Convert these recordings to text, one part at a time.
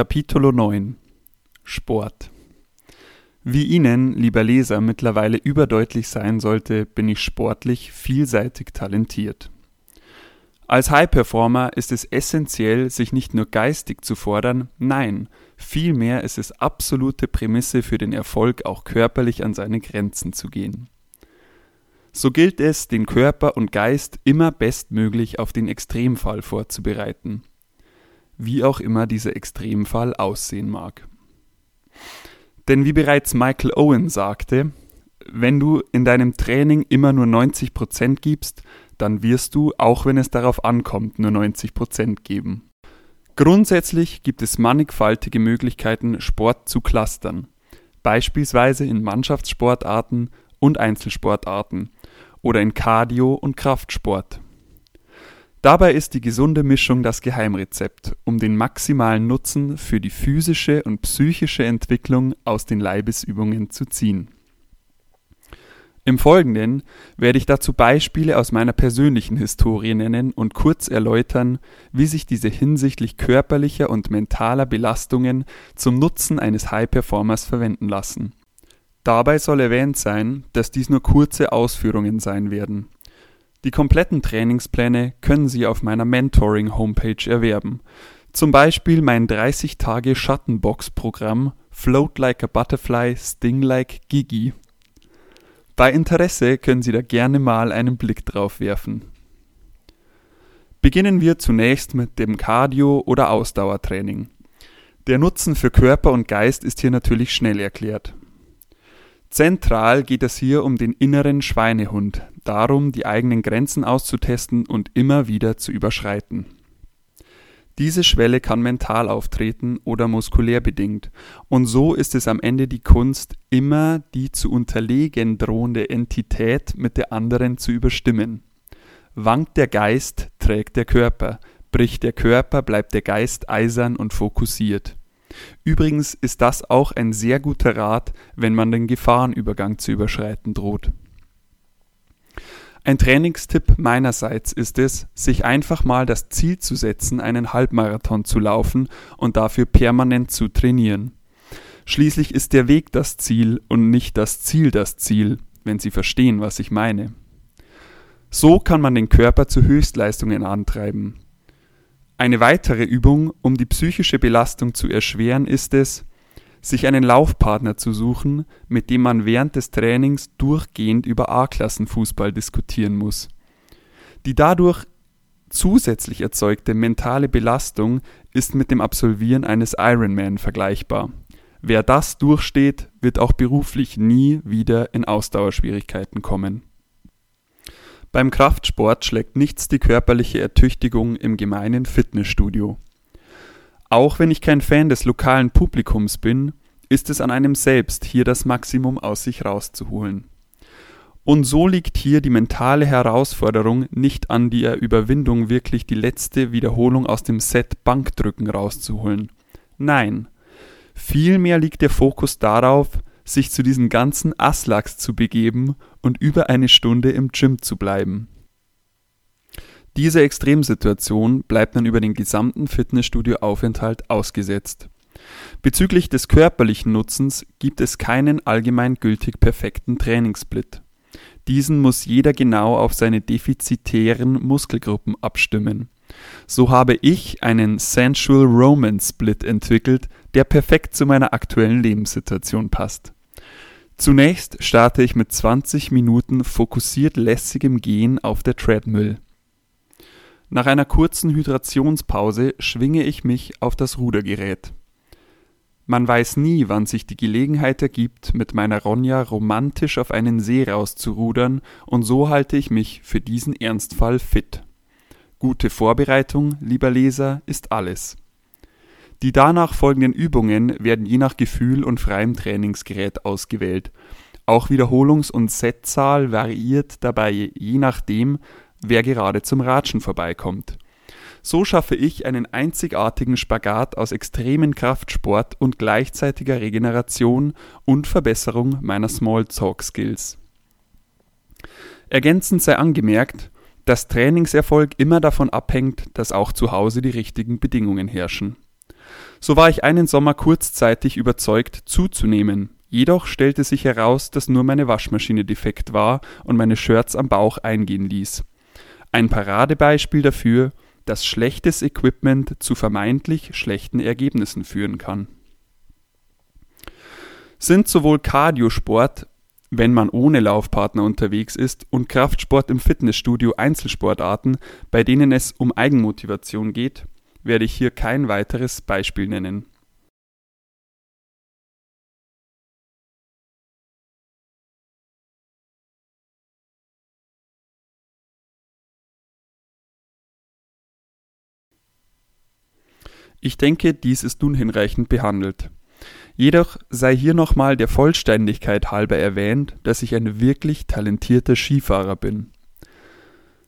Capitolo 9 Sport Wie Ihnen, lieber Leser, mittlerweile überdeutlich sein sollte, bin ich sportlich vielseitig talentiert. Als High-Performer ist es essentiell, sich nicht nur geistig zu fordern, nein, vielmehr ist es absolute Prämisse für den Erfolg, auch körperlich an seine Grenzen zu gehen. So gilt es, den Körper und Geist immer bestmöglich auf den Extremfall vorzubereiten wie auch immer dieser Extremfall aussehen mag. Denn wie bereits Michael Owen sagte, wenn du in deinem Training immer nur 90% gibst, dann wirst du, auch wenn es darauf ankommt, nur 90% geben. Grundsätzlich gibt es mannigfaltige Möglichkeiten, Sport zu clustern, beispielsweise in Mannschaftssportarten und Einzelsportarten oder in Cardio- und Kraftsport. Dabei ist die gesunde Mischung das Geheimrezept, um den maximalen Nutzen für die physische und psychische Entwicklung aus den Leibesübungen zu ziehen. Im Folgenden werde ich dazu Beispiele aus meiner persönlichen Historie nennen und kurz erläutern, wie sich diese hinsichtlich körperlicher und mentaler Belastungen zum Nutzen eines High-Performers verwenden lassen. Dabei soll erwähnt sein, dass dies nur kurze Ausführungen sein werden die kompletten Trainingspläne können Sie auf meiner Mentoring-Homepage erwerben. Zum Beispiel mein 30-Tage-Schattenbox-Programm Float Like a Butterfly, Sting Like Gigi. Bei Interesse können Sie da gerne mal einen Blick drauf werfen. Beginnen wir zunächst mit dem Cardio- oder Ausdauertraining. Der Nutzen für Körper und Geist ist hier natürlich schnell erklärt. Zentral geht es hier um den inneren Schweinehund, darum, die eigenen Grenzen auszutesten und immer wieder zu überschreiten. Diese Schwelle kann mental auftreten oder muskulär bedingt, und so ist es am Ende die Kunst, immer die zu unterlegen drohende Entität mit der anderen zu überstimmen. Wankt der Geist, trägt der Körper, bricht der Körper, bleibt der Geist eisern und fokussiert. Übrigens ist das auch ein sehr guter Rat, wenn man den Gefahrenübergang zu überschreiten droht. Ein Trainingstipp meinerseits ist es, sich einfach mal das Ziel zu setzen, einen Halbmarathon zu laufen und dafür permanent zu trainieren. Schließlich ist der Weg das Ziel und nicht das Ziel das Ziel, wenn Sie verstehen, was ich meine. So kann man den Körper zu Höchstleistungen antreiben. Eine weitere Übung, um die psychische Belastung zu erschweren, ist es, sich einen Laufpartner zu suchen, mit dem man während des Trainings durchgehend über A-Klassenfußball diskutieren muss. Die dadurch zusätzlich erzeugte mentale Belastung ist mit dem Absolvieren eines Ironman vergleichbar. Wer das durchsteht, wird auch beruflich nie wieder in Ausdauerschwierigkeiten kommen. Beim Kraftsport schlägt nichts die körperliche Ertüchtigung im gemeinen Fitnessstudio. Auch wenn ich kein Fan des lokalen Publikums bin, ist es an einem selbst, hier das Maximum aus sich rauszuholen. Und so liegt hier die mentale Herausforderung nicht an der Überwindung, wirklich die letzte Wiederholung aus dem Set Bankdrücken rauszuholen. Nein, vielmehr liegt der Fokus darauf, sich zu diesen ganzen Aslaks zu begeben und über eine Stunde im Gym zu bleiben. Diese Extremsituation bleibt dann über den gesamten Fitnessstudio-Aufenthalt ausgesetzt. Bezüglich des körperlichen Nutzens gibt es keinen allgemein gültig perfekten Trainingssplit. Diesen muss jeder genau auf seine defizitären Muskelgruppen abstimmen. So habe ich einen Sensual Romance Split entwickelt, der perfekt zu meiner aktuellen Lebenssituation passt. Zunächst starte ich mit 20 Minuten fokussiert lässigem Gehen auf der Treadmill. Nach einer kurzen Hydrationspause schwinge ich mich auf das Rudergerät. Man weiß nie, wann sich die Gelegenheit ergibt, mit meiner Ronja romantisch auf einen See rauszurudern, und so halte ich mich für diesen Ernstfall fit. Gute Vorbereitung, lieber Leser, ist alles. Die danach folgenden Übungen werden je nach Gefühl und freiem Trainingsgerät ausgewählt. Auch Wiederholungs- und Setzahl variiert dabei je nachdem, wer gerade zum Ratschen vorbeikommt. So schaffe ich einen einzigartigen Spagat aus extremen Kraftsport und gleichzeitiger Regeneration und Verbesserung meiner Smalltalk-Skills. Ergänzend sei angemerkt, dass Trainingserfolg immer davon abhängt, dass auch zu Hause die richtigen Bedingungen herrschen. So war ich einen Sommer kurzzeitig überzeugt, zuzunehmen. Jedoch stellte sich heraus, dass nur meine Waschmaschine defekt war und meine Shirts am Bauch eingehen ließ. Ein Paradebeispiel dafür, dass schlechtes Equipment zu vermeintlich schlechten Ergebnissen führen kann. Sind sowohl Cardiosport, wenn man ohne Laufpartner unterwegs ist, und Kraftsport im Fitnessstudio Einzelsportarten, bei denen es um Eigenmotivation geht, werde ich hier kein weiteres Beispiel nennen. Ich denke, dies ist nun hinreichend behandelt. Jedoch sei hier nochmal der Vollständigkeit halber erwähnt, dass ich ein wirklich talentierter Skifahrer bin.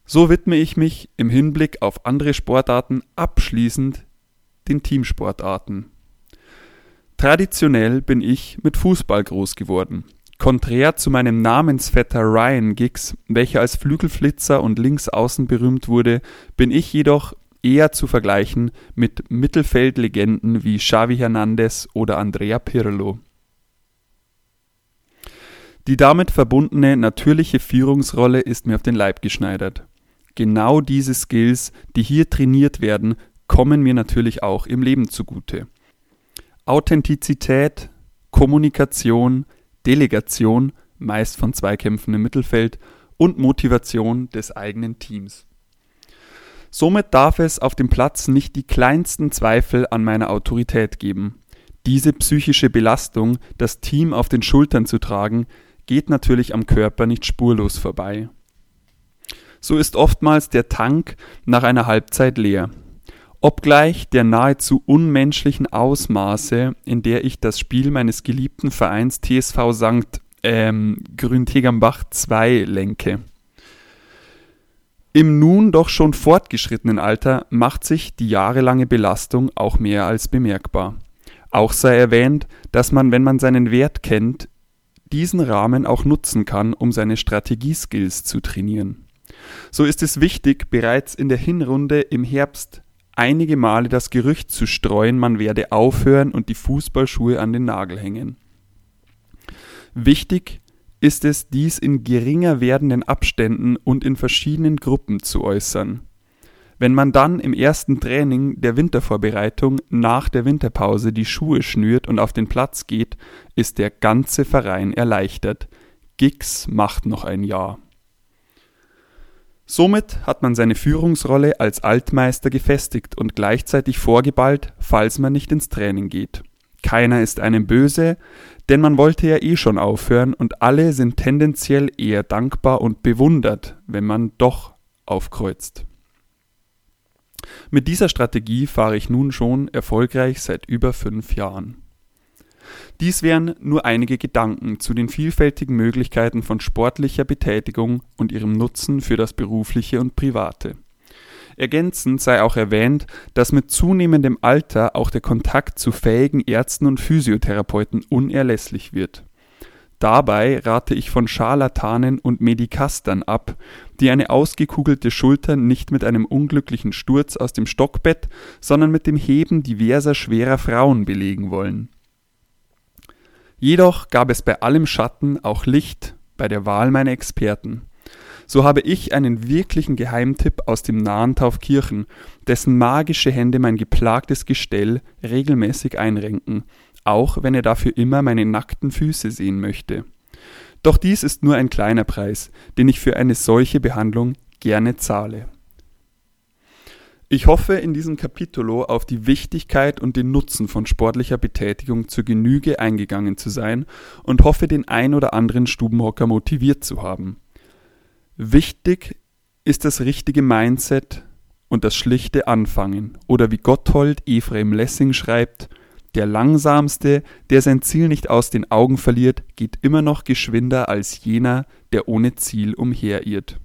So widme ich mich im Hinblick auf andere Sportarten abschließend den Teamsportarten. Traditionell bin ich mit Fußball groß geworden. Konträr zu meinem Namensvetter Ryan Giggs, welcher als Flügelflitzer und Linksaußen berühmt wurde, bin ich jedoch eher zu vergleichen mit Mittelfeldlegenden wie Xavi Hernandez oder Andrea Pirlo. Die damit verbundene natürliche Führungsrolle ist mir auf den Leib geschneidert. Genau diese Skills, die hier trainiert werden, kommen mir natürlich auch im Leben zugute. Authentizität, Kommunikation, Delegation, meist von Zweikämpfen im Mittelfeld, und Motivation des eigenen Teams. Somit darf es auf dem Platz nicht die kleinsten Zweifel an meiner Autorität geben. Diese psychische Belastung, das Team auf den Schultern zu tragen, geht natürlich am Körper nicht spurlos vorbei. So ist oftmals der Tank nach einer Halbzeit leer. Obgleich der nahezu unmenschlichen Ausmaße, in der ich das Spiel meines geliebten Vereins TSV St. Ähm, Grüntegambach 2 lenke. Im nun doch schon fortgeschrittenen Alter macht sich die jahrelange Belastung auch mehr als bemerkbar. Auch sei erwähnt, dass man, wenn man seinen Wert kennt, diesen Rahmen auch nutzen kann, um seine Strategieskills zu trainieren. So ist es wichtig, bereits in der Hinrunde im Herbst einige Male das Gerücht zu streuen, man werde aufhören und die Fußballschuhe an den Nagel hängen. Wichtig ist es, dies in geringer werdenden Abständen und in verschiedenen Gruppen zu äußern. Wenn man dann im ersten Training der Wintervorbereitung nach der Winterpause die Schuhe schnürt und auf den Platz geht, ist der ganze Verein erleichtert. Gix macht noch ein Jahr. Somit hat man seine Führungsrolle als Altmeister gefestigt und gleichzeitig vorgeballt, falls man nicht ins Training geht. Keiner ist einem böse, denn man wollte ja eh schon aufhören und alle sind tendenziell eher dankbar und bewundert, wenn man doch aufkreuzt. Mit dieser Strategie fahre ich nun schon erfolgreich seit über fünf Jahren. Dies wären nur einige Gedanken zu den vielfältigen Möglichkeiten von sportlicher Betätigung und ihrem Nutzen für das berufliche und private. Ergänzend sei auch erwähnt, dass mit zunehmendem Alter auch der Kontakt zu fähigen Ärzten und Physiotherapeuten unerlässlich wird. Dabei rate ich von Scharlatanen und Medikastern ab, die eine ausgekugelte Schulter nicht mit einem unglücklichen Sturz aus dem Stockbett, sondern mit dem Heben diverser schwerer Frauen belegen wollen. Jedoch gab es bei allem Schatten auch Licht bei der Wahl meiner Experten. So habe ich einen wirklichen Geheimtipp aus dem nahen Taufkirchen, dessen magische Hände mein geplagtes Gestell regelmäßig einrenken, auch wenn er dafür immer meine nackten Füße sehen möchte. Doch dies ist nur ein kleiner Preis, den ich für eine solche Behandlung gerne zahle. Ich hoffe in diesem Kapitulo auf die Wichtigkeit und den Nutzen von sportlicher Betätigung zur Genüge eingegangen zu sein und hoffe den ein oder anderen Stubenhocker motiviert zu haben. Wichtig ist das richtige Mindset und das schlichte Anfangen. Oder wie Gotthold Ephraim Lessing schreibt, der Langsamste, der sein Ziel nicht aus den Augen verliert, geht immer noch geschwinder als jener, der ohne Ziel umherirrt.